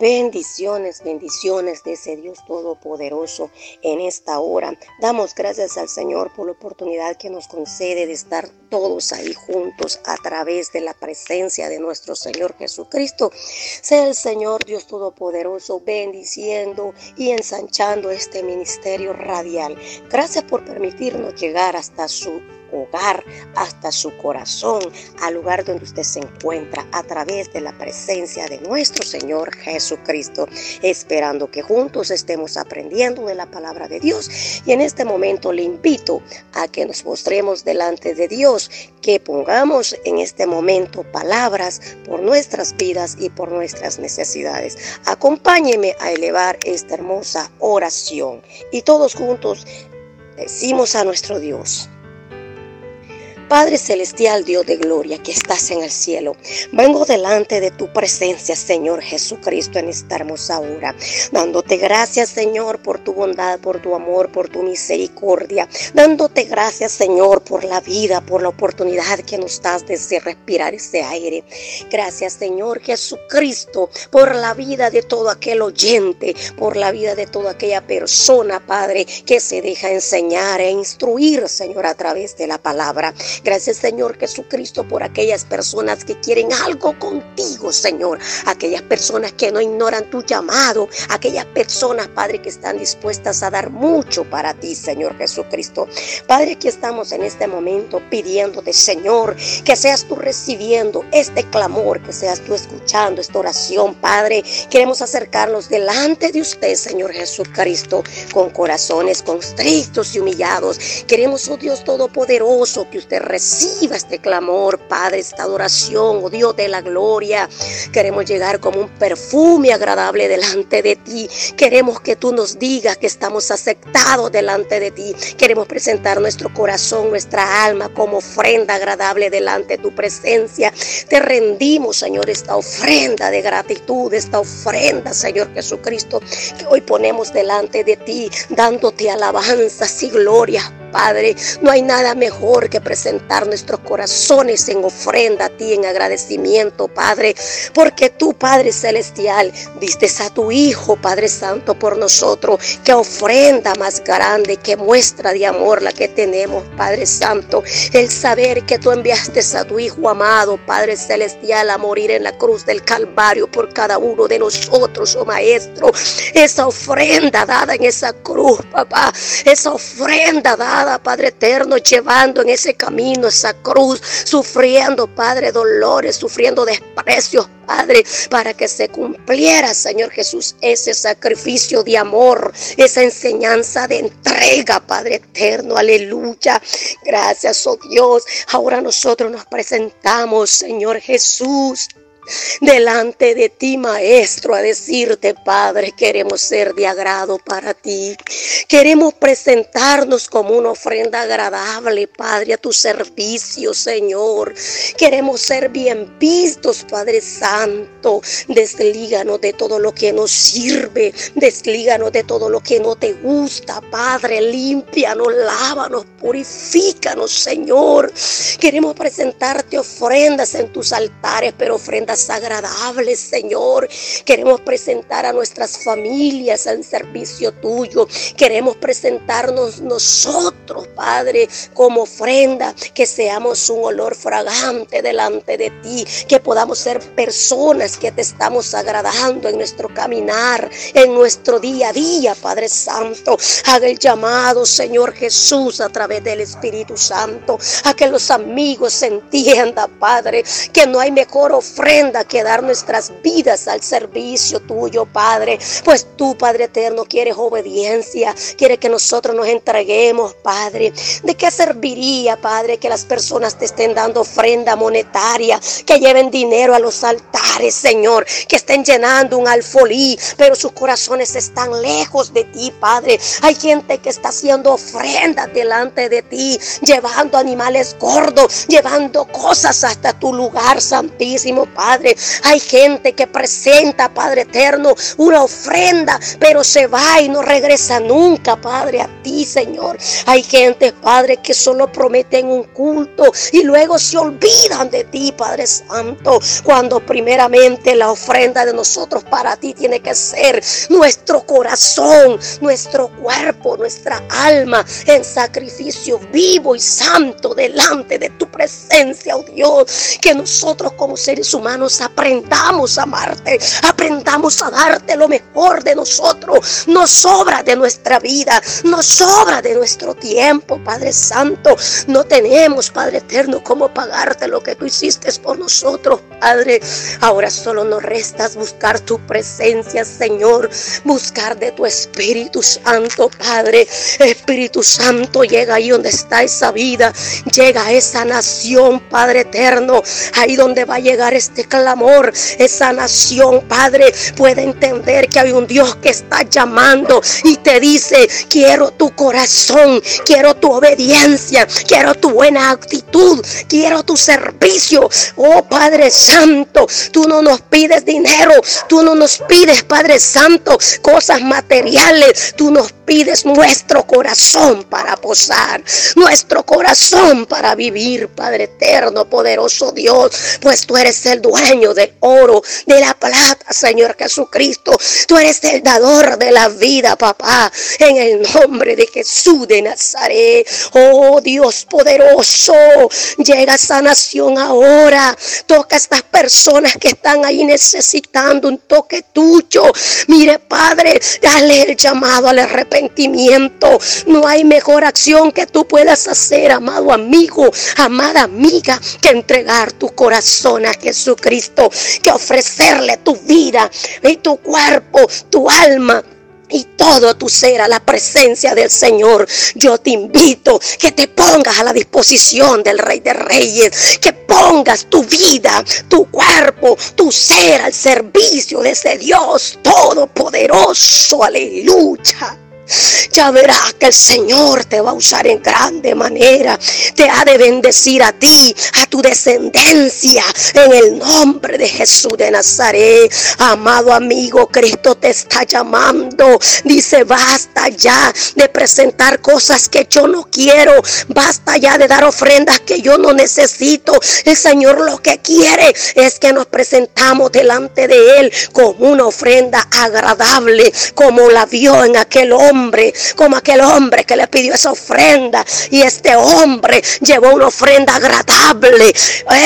Bendiciones, bendiciones de ese Dios Todopoderoso en esta hora. Damos gracias al Señor por la oportunidad que nos concede de estar todos ahí juntos a través de la presencia de nuestro Señor Jesucristo. Sea el Señor Dios Todopoderoso bendiciendo y ensanchando este ministerio radial. Gracias por permitirnos llegar hasta su hogar, hasta su corazón, al lugar donde usted se encuentra, a través de la presencia de nuestro Señor Jesucristo, esperando que juntos estemos aprendiendo de la palabra de Dios. Y en este momento le invito a que nos mostremos delante de Dios, que pongamos en este momento palabras por nuestras vidas y por nuestras necesidades. Acompáñeme a elevar esta hermosa oración y todos juntos decimos a nuestro Dios. Padre Celestial, Dios de gloria, que estás en el cielo, vengo delante de tu presencia, Señor Jesucristo, en esta hermosa hora, dándote gracias, Señor, por tu bondad, por tu amor, por tu misericordia, dándote gracias, Señor, por la vida, por la oportunidad que nos das de respirar ese aire. Gracias, Señor Jesucristo, por la vida de todo aquel oyente, por la vida de toda aquella persona, Padre, que se deja enseñar e instruir, Señor, a través de la palabra. Gracias Señor Jesucristo por aquellas personas que quieren algo contigo, Señor. Aquellas personas que no ignoran tu llamado. Aquellas personas, Padre, que están dispuestas a dar mucho para ti, Señor Jesucristo. Padre, aquí estamos en este momento pidiéndote, Señor, que seas tú recibiendo este clamor, que seas tú escuchando esta oración, Padre. Queremos acercarnos delante de usted, Señor Jesucristo, con corazones constrictos y humillados. Queremos, oh Dios Todopoderoso, que usted reciba este clamor, Padre, esta adoración, oh Dios de la gloria. Queremos llegar como un perfume agradable delante de ti. Queremos que tú nos digas que estamos aceptados delante de ti. Queremos presentar nuestro corazón, nuestra alma como ofrenda agradable delante de tu presencia. Te rendimos, Señor, esta ofrenda de gratitud, esta ofrenda, Señor Jesucristo, que hoy ponemos delante de ti, dándote alabanzas y gloria. Padre, no hay nada mejor que presentar nuestros corazones en ofrenda a ti, en agradecimiento, Padre, porque tú, Padre Celestial, diste a tu Hijo, Padre Santo, por nosotros, que ofrenda más grande, que muestra de amor la que tenemos, Padre Santo, el saber que tú enviaste a tu Hijo amado, Padre Celestial, a morir en la cruz del Calvario por cada uno de nosotros, oh Maestro, esa ofrenda dada en esa cruz, papá, esa ofrenda dada Padre eterno, llevando en ese camino esa cruz, sufriendo, Padre, dolores, sufriendo desprecios, Padre, para que se cumpliera, Señor Jesús, ese sacrificio de amor, esa enseñanza de entrega, Padre eterno, aleluya. Gracias, oh Dios. Ahora nosotros nos presentamos, Señor Jesús delante de ti, Maestro, a decirte, Padre, queremos ser de agrado para ti. Queremos presentarnos como una ofrenda agradable, Padre, a tu servicio, Señor. Queremos ser bien vistos, Padre Santo. Deslíganos de todo lo que nos sirve. Deslíganos de todo lo que no te gusta, Padre. Límpianos, lávanos, purifícanos, Señor. Queremos presentarte ofrendas en tus altares, pero ofrendas agradables, Señor. Queremos presentar a nuestras familias al servicio tuyo. Queremos presentarnos nosotros, Padre, como ofrenda, que seamos un olor fragante delante de ti, que podamos ser personas que te estamos agradando en nuestro caminar, en nuestro día a día, Padre Santo. Haga el llamado, Señor Jesús, a través del Espíritu Santo, a que los amigos entiendan, Padre, que no hay mejor ofrenda que dar nuestras vidas al servicio tuyo, Padre. Pues tú, Padre eterno, quieres obediencia, quieres que nosotros nos entreguemos, Padre. ¿De qué serviría, Padre, que las personas te estén dando ofrenda monetaria, que lleven dinero a los altares, Señor, que estén llenando un alfolí, pero sus corazones están lejos de ti, Padre? Hay gente que está haciendo ofrenda delante de ti, llevando animales gordos, llevando cosas hasta tu lugar, Santísimo Padre. Padre. Hay gente que presenta, Padre eterno, una ofrenda, pero se va y no regresa nunca, Padre, a ti, Señor. Hay gente, Padre, que solo prometen un culto y luego se olvidan de ti, Padre Santo, cuando primeramente la ofrenda de nosotros para ti tiene que ser nuestro corazón, nuestro cuerpo, nuestra alma en sacrificio vivo y santo delante de tu presencia, oh Dios. Que nosotros como seres humanos aprendamos a amarte, aprendamos a darte lo mejor de nosotros. No sobra de nuestra vida, no sobra de nuestro tiempo, Padre Santo. No tenemos, Padre Eterno, cómo pagarte lo que tú hiciste por nosotros, Padre. Ahora solo nos restas buscar tu presencia, Señor. Buscar de tu Espíritu Santo, Padre. Espíritu Santo, llega ahí donde está esa vida. Llega a esa nación, Padre eterno. Ahí donde va a llegar este clamor. Esa nación, Padre, puede entender que hay un Dios que está llamando y te dice, quiero tu corazón, quiero tu obediencia, quiero tu buena actitud, quiero tu servicio. Oh Padre Santo, tú no nos pides dinero, tú no nos pides, Padre Santo, cosas materiales, tú nos pides nuestro corazón para posar, nuestro corazón para vivir, Padre eterno, poderoso Dios, pues tú eres el dueño del oro, de la plata, Señor Jesucristo. Tú eres el dador de la vida, papá, en el nombre de Jesús de Nazaret. Oh Dios poderoso, llega a sanación ahora. Toca a estas personas que están ahí necesitando un toque tuyo. Mire, Padre, dale el llamado al arrepentimiento no hay mejor acción que tú puedas hacer, amado amigo, amada amiga, que entregar tu corazón a Jesucristo, que ofrecerle tu vida y tu cuerpo, tu alma y todo tu ser a la presencia del Señor. Yo te invito que te pongas a la disposición del Rey de Reyes, que pongas tu vida, tu cuerpo, tu ser al servicio de ese Dios todopoderoso. Aleluya. Ya verás que el Señor te va a usar en grande manera. Te ha de bendecir a ti, a tu descendencia, en el nombre de Jesús de Nazaret. Amado amigo, Cristo te está llamando. Dice, basta ya de presentar cosas que yo no quiero. Basta ya de dar ofrendas que yo no necesito. El Señor lo que quiere es que nos presentamos delante de Él con una ofrenda agradable, como la vio en aquel hombre como aquel hombre que le pidió esa ofrenda. Y este hombre llevó una ofrenda agradable.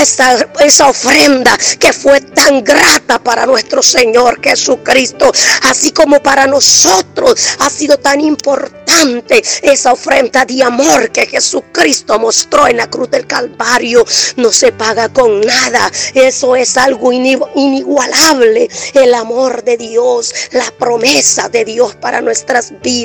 Esa, esa ofrenda que fue tan grata para nuestro Señor Jesucristo. Así como para nosotros ha sido tan importante esa ofrenda de amor que Jesucristo mostró en la cruz del Calvario. No se paga con nada. Eso es algo inigualable. El amor de Dios, la promesa de Dios para nuestras vidas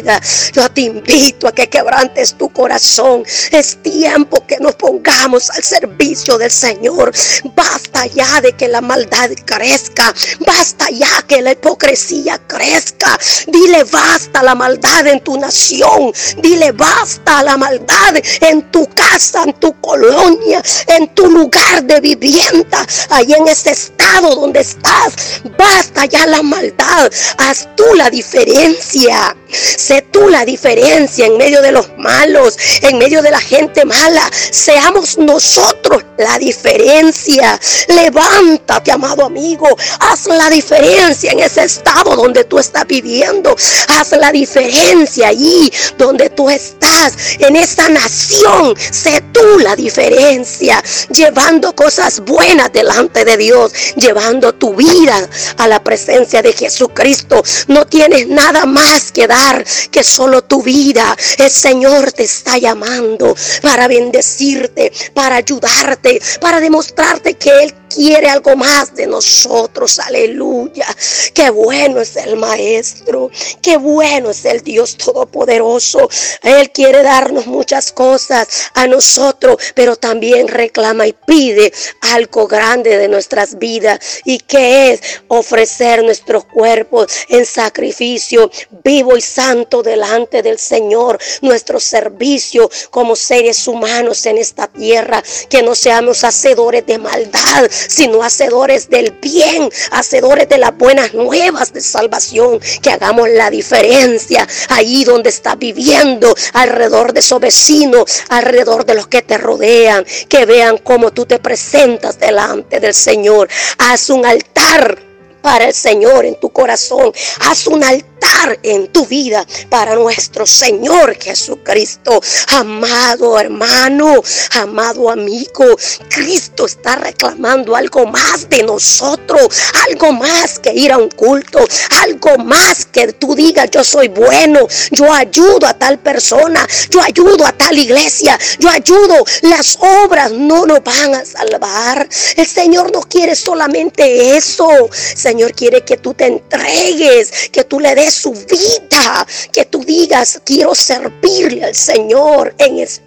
yo te invito a que quebrantes tu corazón. Es tiempo que nos pongamos al servicio del Señor. Basta ya de que la maldad crezca. Basta ya que la hipocresía crezca. Dile basta la maldad en tu nación. Dile basta la maldad en tu casa, en tu colonia, en tu lugar de vivienda. Ahí en ese estado donde estás. Basta ya la maldad. Haz tú la diferencia. Sé tú la diferencia en medio de los malos, en medio de la gente mala. Seamos nosotros la diferencia. Levántate, amado amigo. Haz la diferencia en ese estado donde tú estás viviendo. Haz la diferencia allí donde tú estás. En esa nación. Sé tú la diferencia. Llevando cosas buenas delante de Dios. Llevando tu vida a la presencia de Jesucristo. No tienes nada más que dar que solo tu vida. El Señor te está llamando para bendecirte, para ayudarte, para demostrarte que Él quiere algo más de nosotros. Aleluya. Qué bueno es el Maestro. Qué bueno es el Dios Todopoderoso. Él quiere darnos muchas cosas a nosotros, pero también reclama y pide algo grande de nuestras vidas. ¿Y que es? Ofrecer nuestros cuerpos en sacrificio vivo y santo delante del Señor. Nuestro servicio como seres humanos en esta tierra. Que no seamos hacedores de maldad, sino hacedores del bien, hacedores de las buenas nuevas de salvación, que hagamos la diferencia ahí donde estás viviendo, alrededor de esos vecinos, alrededor de los que te rodean, que vean cómo tú te presentas delante del Señor. Haz un altar para el Señor en tu corazón. Haz un altar en tu vida para nuestro Señor Jesucristo. Amado hermano, amado amigo, Cristo está reclamando algo más de nosotros, algo más que ir a un culto, algo más que tú digas, yo soy bueno, yo ayudo a tal persona, yo ayudo a tal iglesia, yo ayudo. Las obras no nos van a salvar. El Señor no quiere solamente eso. Señor quiere que tú te entregues, que tú le des su vida, que tú digas, quiero servirle al Señor en espíritu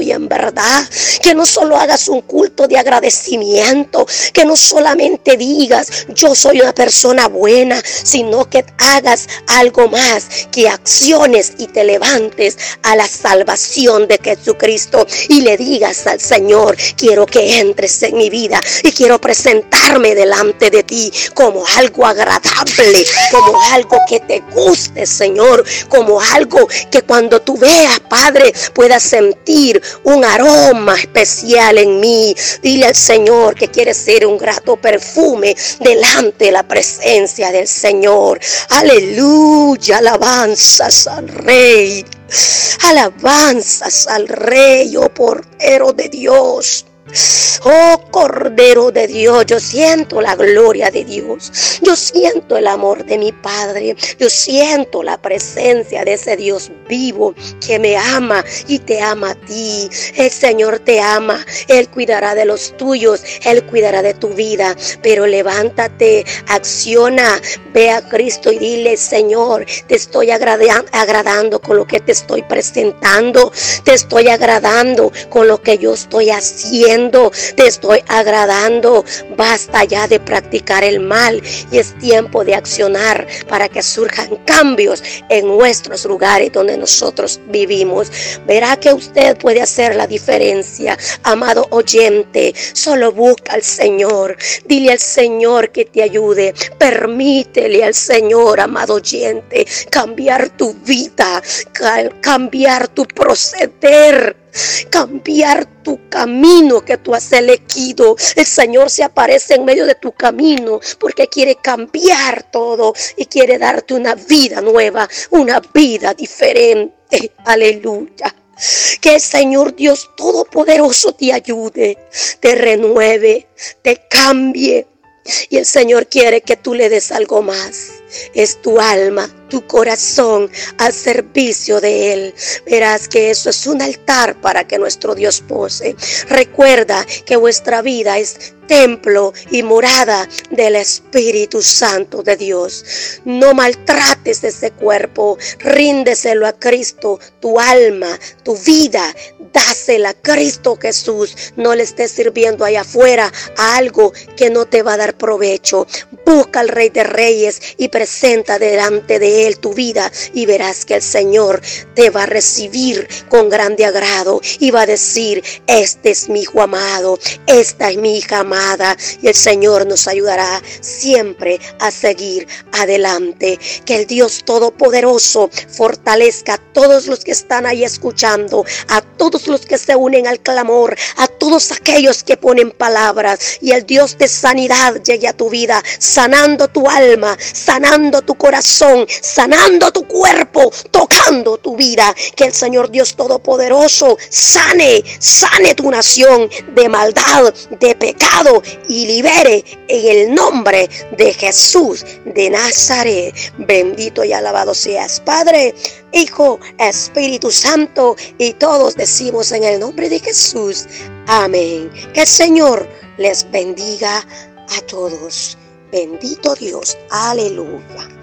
y en verdad, que no solo hagas un culto de agradecimiento, que no solamente digas, yo soy una persona buena, sino que hagas algo más, que acciones y te levantes a la salvación de Jesucristo y le digas al Señor, quiero que entres en mi vida y quiero presentarme delante de ti como algo agradable, como algo que te guste, Señor, como algo que cuando tú veas, Padre, puedas sentir un aroma especial en mí. Dile al Señor que quiere ser un grato perfume delante de la presencia del Señor. Aleluya, alabanzas al Rey. Alabanzas al Rey, oh portero de Dios. Oh Cordero de Dios, yo siento la gloria de Dios. Yo siento el amor de mi Padre. Yo siento la presencia de ese Dios vivo que me ama y te ama a ti. El Señor te ama. Él cuidará de los tuyos. Él cuidará de tu vida. Pero levántate, acciona, ve a Cristo y dile, Señor, te estoy agradando con lo que te estoy presentando. Te estoy agradando con lo que yo estoy haciendo te estoy agradando. Basta ya de practicar el mal y es tiempo de accionar para que surjan cambios en nuestros lugares donde nosotros vivimos. Verá que usted puede hacer la diferencia, amado oyente. Solo busca al Señor. Dile al Señor que te ayude. Permítele al Señor, amado oyente, cambiar tu vida, cambiar tu proceder cambiar tu camino que tú has elegido. El Señor se aparece en medio de tu camino porque quiere cambiar todo y quiere darte una vida nueva, una vida diferente. Aleluya. Que el Señor Dios Todopoderoso te ayude, te renueve, te cambie. Y el Señor quiere que tú le des algo más. Es tu alma, tu corazón al servicio de Él. Verás que eso es un altar para que nuestro Dios pose. Recuerda que vuestra vida es templo y morada del Espíritu Santo de Dios. No maltrates ese cuerpo, ríndeselo a Cristo, tu alma, tu vida, dásela Cristo Jesús. No le estés sirviendo allá afuera a algo que no te va a dar provecho. Busca al Rey de Reyes y presenta delante de Él tu vida y verás que el Señor te va a recibir con grande agrado y va a decir, este es mi hijo amado, esta es mi hija amada y el Señor nos ayudará siempre a seguir adelante. Que el Dios Todopoderoso fortalezca a todos los que están ahí escuchando, a los que se unen al clamor, a todos aquellos que ponen palabras y el Dios de sanidad llegue a tu vida, sanando tu alma, sanando tu corazón, sanando tu cuerpo, tocando tu vida. Que el Señor Dios Todopoderoso sane, sane tu nación de maldad, de pecado y libere en el nombre de Jesús de Nazaret. Bendito y alabado seas, Padre. Hijo, Espíritu Santo, y todos decimos en el nombre de Jesús. Amén. Que el Señor les bendiga a todos. Bendito Dios. Aleluya.